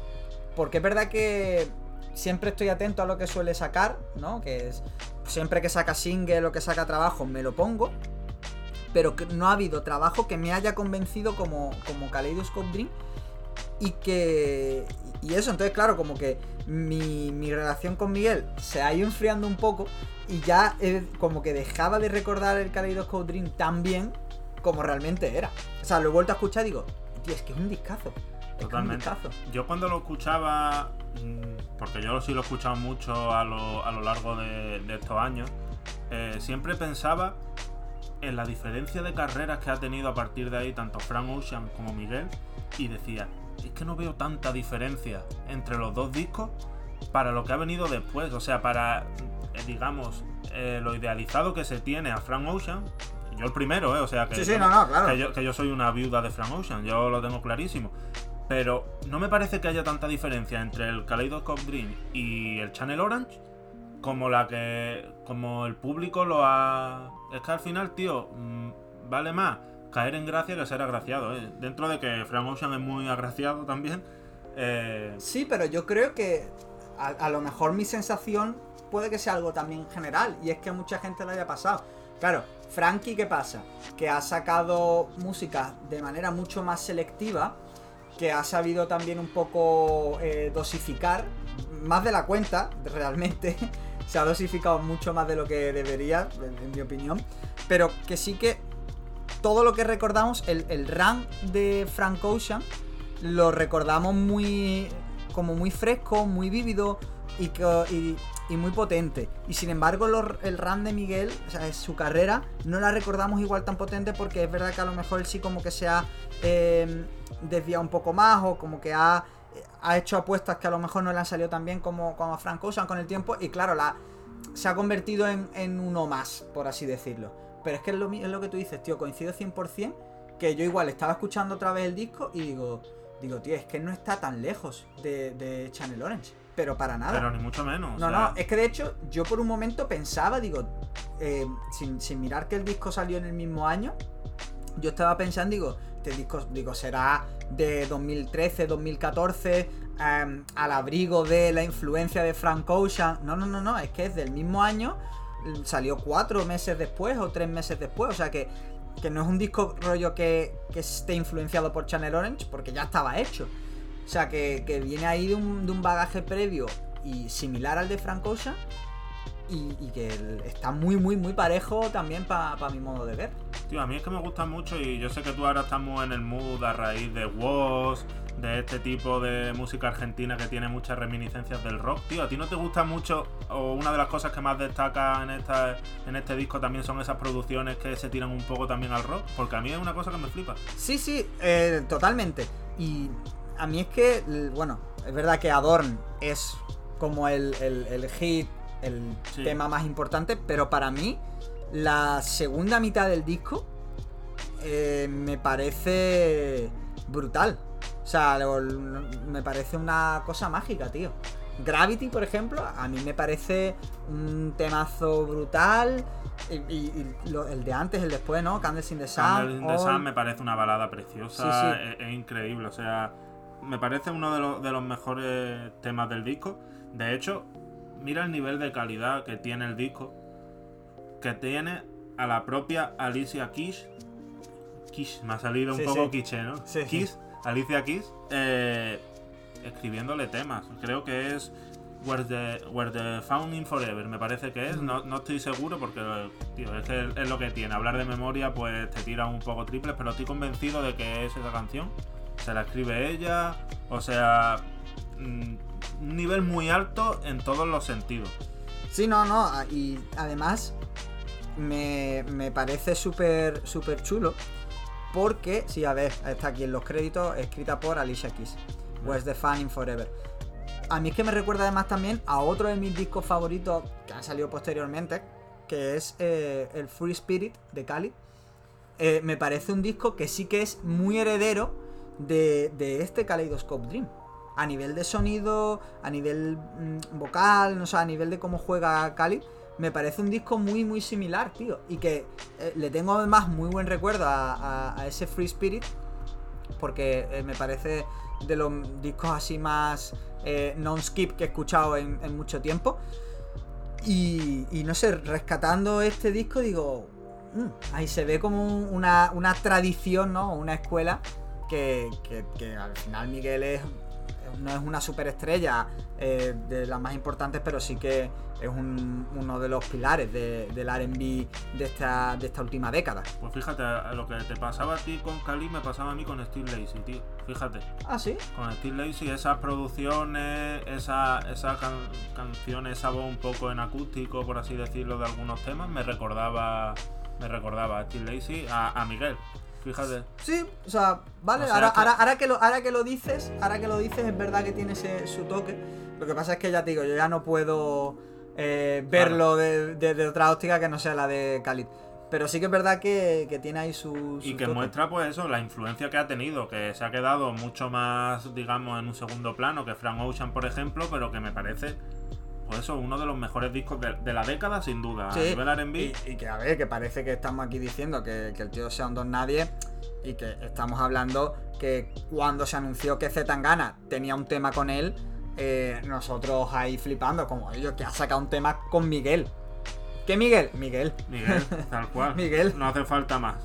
Porque es verdad que siempre estoy atento a lo que suele sacar, ¿no? Que es siempre que saca single o que saca trabajo me lo pongo, pero que no ha habido trabajo que me haya convencido como, como Kaleidoscope Dream y que... Y eso, entonces claro, como que mi, mi relación con Miguel se ha ido enfriando un poco y ya he- como que dejaba de recordar el Kaleidoscope Dream tan bien como realmente era. O sea, lo he vuelto a escuchar y digo, tío, es que es un discazo. Es un Totalmente. discazo. Yo cuando lo escuchaba, mm, porque yo sí lo he escuchado mucho a lo, a lo largo de, de estos años, eh, siempre pensaba en la diferencia de carreras que ha tenido a partir de ahí tanto Frank Ocean como Miguel y decía, es que no veo tanta diferencia entre los dos discos para lo que ha venido después, o sea, para, eh, digamos, eh, lo idealizado que se tiene a Frank Ocean. Yo el primero, ¿eh? O sea, que, Sí, sí, yo- no, no, claro. que yo, que yo soy una viuda de Frank Ocean, yo lo tengo clarísimo. Pero no me parece que haya tanta diferencia entre el Kaleidoscope Dream y el Channel Orange como la que. como el público lo ha. Es que al final, tío, mm, vale más caer en gracia que ser agraciado, ¿eh? Dentro de que Frank Ocean es muy agraciado también. eh, Sí, pero yo creo que a, lo mejor mi sensación puede que sea algo también general y es que a mucha gente le haya pasado. Claro, Frankie, ¿qué pasa? Que ha sacado música de manera mucho más selectiva, que ha sabido también un poco eh, dosificar, más de la cuenta, realmente. Se ha dosificado mucho más de lo que debería, en mi opinión. Pero que sí que todo lo que recordamos, el, el run de Frank Ocean, lo recordamos muy como muy fresco, muy vívido y, y, muy potente. Y sin embargo, el run de Miguel, o sea, su carrera, no la recordamos igual tan potente porque es verdad que a lo mejor él sí como que se ha eh, desviado un poco más o como que ha, ha hecho apuestas que a lo mejor no le han salido tan bien como, como a Frank Ocean con el tiempo. Y claro, la, se ha convertido en, en uno más, por así decirlo. Pero es que es lo, mi- es lo que tú dices, tío, coincido 100% que yo igual estaba escuchando otra vez el disco y digo, digo, tío, es que no está tan lejos de, de Channel Orange. Pero para nada. pero ni mucho menos. o no, sea, no, es que de hecho yo por un momento pensaba, digo, eh, sin, sin mirar que el disco salió en el mismo año, yo estaba pensando, digo, este disco, digo, será de 2013, 2014, em, al abrigo de la influencia de Frank Ocean. No, no, no, no, es que es del mismo año, salió cuatro meses después o tres meses después, o sea que, que no es un disco rollo que, que esté influenciado por Channel Orange, porque ya estaba hecho. O sea que, que viene ahí de un, de un bagaje previo y similar al de Frank. Y, que está muy, muy, muy parejo también para mi modo de ver. Tío, a mí es que me gusta mucho y yo sé que tú ahora estamos en el mood a raíz de Woz, de este tipo de música argentina que tiene muchas reminiscencias del rock. Tío, ¿a ti no te gusta mucho o una de las cosas que más destaca en, esta, en este disco también son esas producciones que se tiran un poco también al rock? Porque a mí es una cosa que me flipa. Sí, sí, eh, totalmente. Y a mí es que, bueno, es verdad que Adorn es como el, el- el hit, el Sí. tema más importante, pero para mí la segunda mitad del disco eh, me parece brutal. O sea, lo- lo- me parece una cosa mágica, tío. Gravity, por ejemplo, a mí me parece un temazo brutal. Y, y- y lo- el de antes, el después, ¿no? Candles in the Sun. Candle in the Sun me parece una balada preciosa, Sí, sí. Es, es increíble, o sea, me parece uno de los, de los mejores temas del disco. De hecho, mira el nivel de calidad que tiene el disco, que tiene a la propia Alicia Keys. Keys, me ha salido un Sí, poco quiche, ¿no? Sí, sí. Keys, Alicia Keys, eh, escribiéndole temas. Creo que es Where the, Where the Founding Forever, me parece que es. No, no estoy seguro porque, tío, es, que es lo que tiene. Hablar de memoria, pues te tira un poco triples, pero estoy convencido de que es esa canción. Se la escribe ella, o sea, mm, un nivel muy alto en todos los sentidos. Sí, no, no. Y además me, me parece súper súper chulo. Porque, sí, a ver, está aquí en los créditos, escrita por Alicia Keys. Where's the Fun in Forever. A mí es que me recuerda además también a otro de mis discos favoritos que han salido posteriormente, que es eh, el Free Spirit de Cali. Eh, me parece un disco que sí que es muy heredero de, de este Kaleidoscope Dream. A nivel de sonido, a nivel mm, vocal, no sé, a nivel de cómo juega Cali, me parece un disco muy, muy similar, tío. Y que eh, le tengo además muy buen recuerdo a, ese Free Spirit, porque eh, me parece de los discos así más eh, non-skip que he escuchado en, mucho tiempo. Y, y no sé, rescatando este disco, digo, mm, ahí se ve como un- una, una tradición, ¿no? Una escuela que, que- que al final Miguel es, no es una superestrella eh, de las más importantes, pero sí que es un- uno de los pilares de- del RB de esta, de esta última década. Pues fíjate, lo que te pasaba a ti con Cali me pasaba a mí con Steve Lacy, tío. Fíjate. Ah, sí. con Steve Lacy, esas producciones, esa, esa can- canción, esa voz un poco en acústico, por así decirlo, de algunos temas, me recordaba me recordaba a Steve Lacy, a, a Miguel. Fíjate. Sí, o sea, vale, O sea ahora, que- ahora, ahora que lo, ahora que lo dices, ahora que lo dices, es verdad que tiene ese, su toque. Lo que pasa es que ya te digo, yo ya no puedo eh, verlo de- desde otra óptica que no sea la de Khalid. Pero sí que es verdad que, que tiene ahí su. Y que toque. muestra pues eso, la influencia que ha tenido, que se ha quedado mucho más, digamos, en un segundo plano que Frank Ocean, por ejemplo, pero que me parece, pues eso, uno de los mejores discos de, de la década, sin duda. Sí, A nivel y, y que a ver, que parece que estamos aquí diciendo que, que el tío sea un don nadie y que estamos hablando que cuando se anunció que Zetangana tenía un tema con él, eh, nosotros ahí flipando, como ellos que ha sacado un tema con Miguel. ¿Qué Miguel? Miguel. Miguel, tal cual. Miguel. No hace falta más.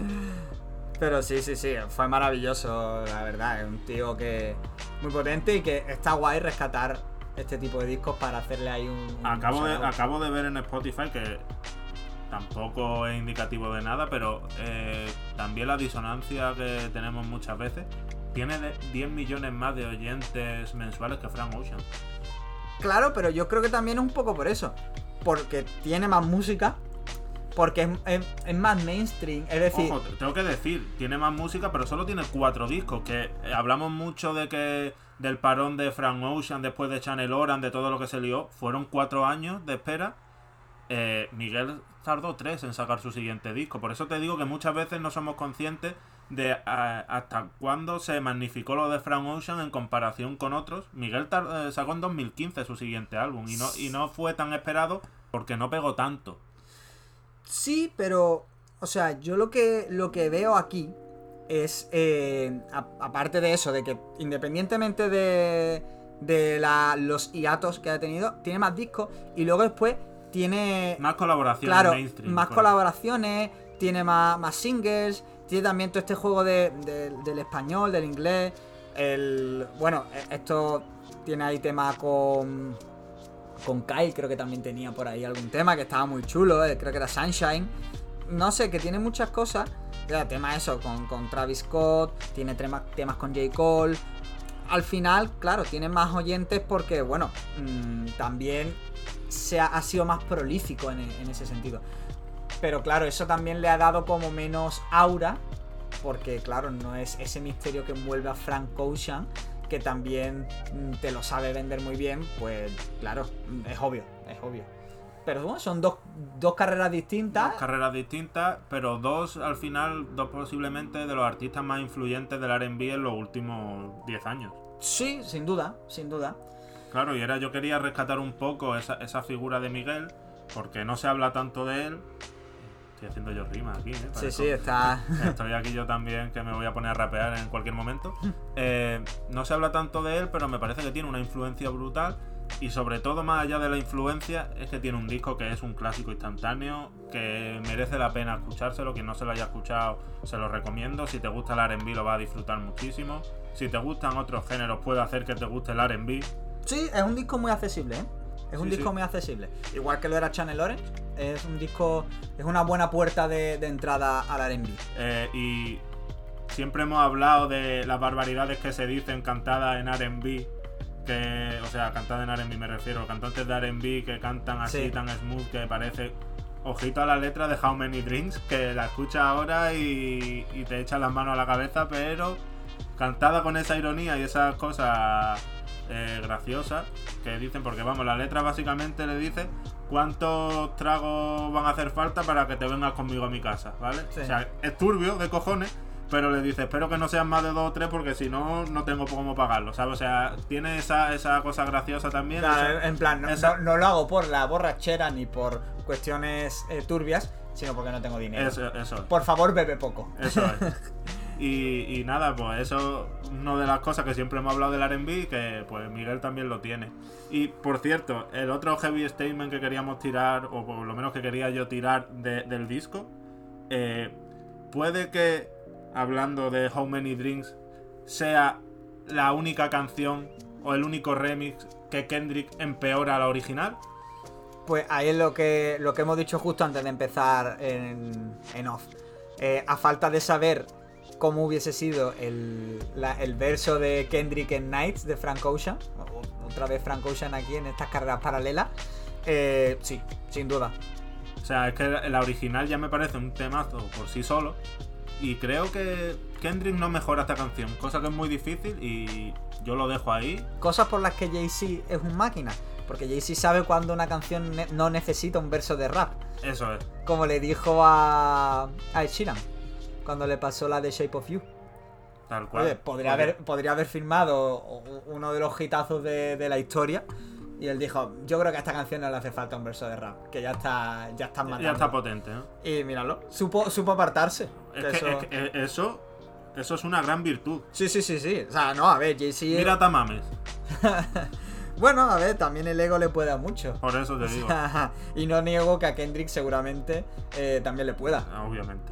Pero sí, sí, sí, fue maravilloso, la verdad. Es un tío que muy potente y que está guay rescatar este tipo de discos para hacerle ahí un. un Acabo de, acabo de ver en Spotify que tampoco es indicativo de nada, pero eh, también la disonancia que tenemos muchas veces tiene de 10 millones más de oyentes mensuales que Frank Ocean. Claro, pero yo creo que también es un poco por eso. Porque tiene más música. Porque es, es- es más mainstream. Es decir, Ojo, te- tengo que decir, tiene más música, pero solo tiene cuatro discos. Que eh, hablamos mucho de que del parón de Frank Ocean después de Channel Oran, de todo lo que se lió. Fueron cuatro años de espera. Eh, Miguel tardó tres en sacar su siguiente disco. Por eso te digo que muchas veces no somos conscientes de hasta cuándo se magnificó lo de Frank Ocean en comparación con otros. Miguel tar- eh, sacó en 2015 su siguiente álbum y no, y no fue tan esperado porque no pegó tanto. sí, pero. O sea, yo lo que, lo que veo aquí es. eh, a- aparte de eso, de que independientemente de. De la- los hiatos que ha tenido, tiene más discos. Y luego después tiene. Más colaboraciones Claro, mainstream. más colaboraciones, tiene más, más singles, tiene también todo este juego de- de- del español, del inglés. El, bueno, e- esto tiene ahí tema con, con Kyle, creo que también tenía por ahí algún tema que estaba muy chulo, eh, creo que era Sunshine. No sé, que tiene muchas cosas. Ya, tema eso, con, con Travis Scott, tiene tema- temas con J. Cole. Al final, claro, tiene más oyentes porque, bueno, mm, también se ha, sido más prolífico en, en ese sentido. Pero claro, eso también le ha dado como menos aura, porque claro, no es ese misterio que envuelve a Frank Ocean, que también mm, te lo sabe vender muy bien, pues claro, mm, es obvio, es obvio. Pero bueno, son dos, dos carreras distintas. Dos carreras distintas, pero dos al final, dos posiblemente de los artistas más influyentes del RB en los últimos 10 años. Sí, sin duda, sin duda. Claro, y era yo quería rescatar un poco esa, esa figura de Miguel, porque no se habla tanto de él. Estoy haciendo yo rima aquí, ¿eh? Sí, sí, está. Estoy aquí yo también, que me voy a poner a rapear en cualquier momento. Eh, no se habla tanto de él, pero me parece que tiene una influencia brutal. Y sobre todo, más allá de la influencia, es que tiene un disco que es un clásico instantáneo, que merece la pena escuchárselo. Quien no se lo haya escuchado, se lo recomiendo. Si te gusta el RB, lo va a disfrutar muchísimo. Si te gustan otros géneros, puede hacer que te guste el RB. Sí, es un disco muy accesible, ¿eh? Es un Sí, disco sí. muy accesible. Igual que lo era Channel Orange, es un disco, es una buena puerta de, de entrada al R&B. Eh, y siempre hemos hablado de las barbaridades que se dicen cantadas en RB. Que, o sea, cantadas en RB me refiero, cantantes de RB que cantan así Sí. tan smooth que parece. Ojito a la letra de How Many Drinks, que la escuchas ahora y, y te echas las manos a la cabeza, pero cantada con esa ironía y esas cosas eh, graciosas que dicen, porque vamos, la letra básicamente le dice cuántos tragos van a hacer falta para que te vengas conmigo a mi casa, ¿vale? Sí. O sea, es turbio de cojones, pero le dice, espero que no sean más de dos o tres porque si no, no tengo cómo pagarlo, ¿sabes? O sea, tiene esa, esa cosa graciosa también. Claro, esa- en plan, no, esa- no- no lo hago por la borrachera ni por cuestiones eh, turbias, sino porque no tengo dinero. eso, eso es. Por favor, bebe poco. Eso es. Y, y nada, pues eso es una de las cosas que siempre hemos hablado del RB, que pues Miguel también lo tiene. Y por cierto, el otro heavy statement que queríamos tirar, o por lo menos que quería yo tirar de- del disco, eh, puede que, hablando de How Many Drinks, sea la única canción o el único remix que Kendrick empeora a la original. Pues ahí es lo que, lo que hemos dicho justo antes de empezar en, en off. Eh, a falta de saber cómo hubiese sido el, la- el verso de Kendrick en Nights de Frank Ocean, otra vez Frank Ocean aquí en estas carreras paralelas, eh, sí, sin duda. O sea, es que la original ya me parece un temazo por sí solo. Y creo que Kendrick no mejora esta canción, cosa que es muy difícil y yo lo dejo ahí. Cosas por las que Jay-Z es un máquina, porque Jay-Z sabe cuando una canción ne- no necesita un verso de rap, Eso es. como le dijo a, a Sheeran cuando le pasó la de Shape of You. Tal cual. Oye, podría haber, podría haber firmado uno de los hitazos de, de la historia. Y él dijo, yo creo que a esta canción no le hace falta un verso de rap, que ya está, ya están matando. Ya está potente, ¿no? y míralo, supo, supo apartarse. Es que que, eso- es que, eh, eso, eso es una gran virtud. Sí, sí, sí, sí. O sea, no, a ver, Jay-Z... Mira Tamames, Bueno, a ver, también el ego le puede a mucho. por eso te digo. y no niego que a Kendrick seguramente eh, también le pueda. Obviamente.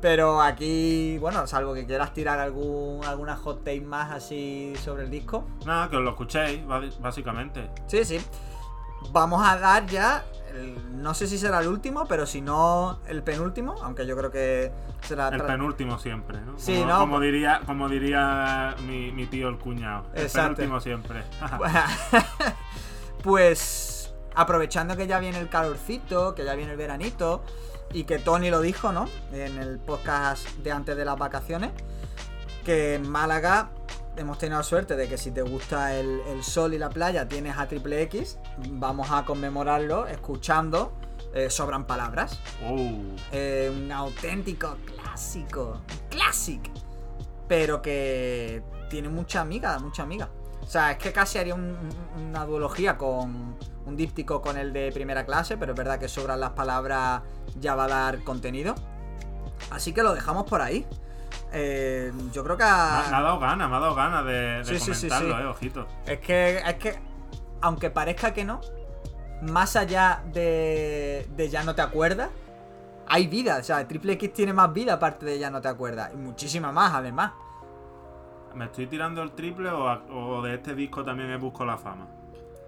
Pero aquí, bueno, salvo que quieras tirar algún, alguna hot take más así sobre el disco. Nada, que os lo escuchéis, básicamente. Sí, sí. Vamos a dar ya, el- no sé si será el último, pero si no el penúltimo, aunque yo creo que será... El penúltimo siempre, ¿no? Sí, como, ¿no? como diría, como diría mi, mi tío el cuñado. El penúltimo siempre. pues aprovechando que ya viene el calorcito, que ya viene el veranito, y que Tony lo dijo, ¿no? En el podcast de antes de las vacaciones, que en Málaga hemos tenido suerte de que si te gusta el, el sol y la playa tienes a Triple X, vamos a conmemorarlo escuchando eh, Sobran Palabras. Uh, Eh, un auténtico clásico, classic, pero que tiene mucha amiga, mucha amiga. O sea, es que casi haría un- un- una duología con un díptico con el de primera clase, pero es verdad que sobran las palabras, ya va a dar contenido. Así que lo dejamos por ahí. Eh, yo creo que... ha- me ha dado ganas, me ha dado ganas de, de Sí, sí, sí, comentarlo, sí. eh, ojito. Es que, es que, aunque parezca que no, más allá de, de ya no te acuerdas, hay vida. O sea, Triple X tiene más vida aparte de ya no te acuerdas. Y muchísima más, además. ¿Me estoy tirando el triple o, a- o de este disco también me busco la fama?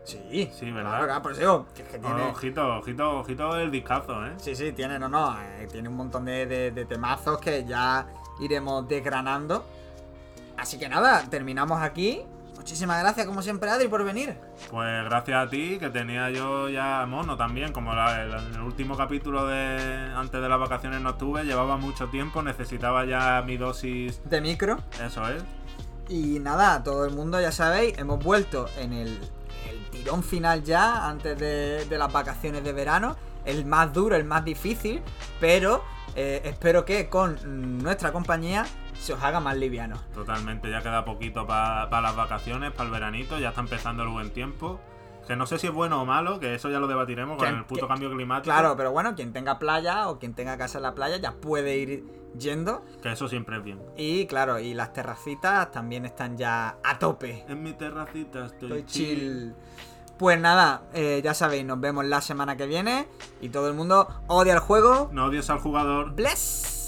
Sí, Sí, ¿verdad? Claro, claro, por eso que, que Oh, ojito, ojito, ojito el discazo, ¿eh? Sí, sí, tiene, no, no. eh, tiene un montón de, de- de temazos que ya iremos desgranando. Así que nada, terminamos aquí. Muchísimas gracias, como siempre, Adri, por venir. Pues gracias a ti, que tenía yo ya mono también, como la- el, el último capítulo de antes de las vacaciones no estuve, llevaba mucho tiempo, necesitaba ya mi dosis, De micro. eso es. Y nada, todo el mundo ya sabéis, hemos vuelto en el, tirón final ya, antes de, de las vacaciones de verano. El más duro, el más difícil, pero eh, espero que con nuestra compañía se os haga más liviano. Totalmente, ya queda poquito para las vacaciones, para el veranito, ya está empezando el buen tiempo. Que no sé si es bueno o malo, que eso ya lo debatiremos con el puto que- cambio climático. Claro, pero bueno, quien tenga playa o quien tenga casa en la playa ya puede ir yendo. Que eso siempre es bien. Y claro, y las terracitas también están ya a tope. En mi terracita estoy, Estoy chill. Pues nada, eh, ya sabéis, nos vemos la semana que viene. Y todo el mundo odia el juego. No odies al jugador. Bless.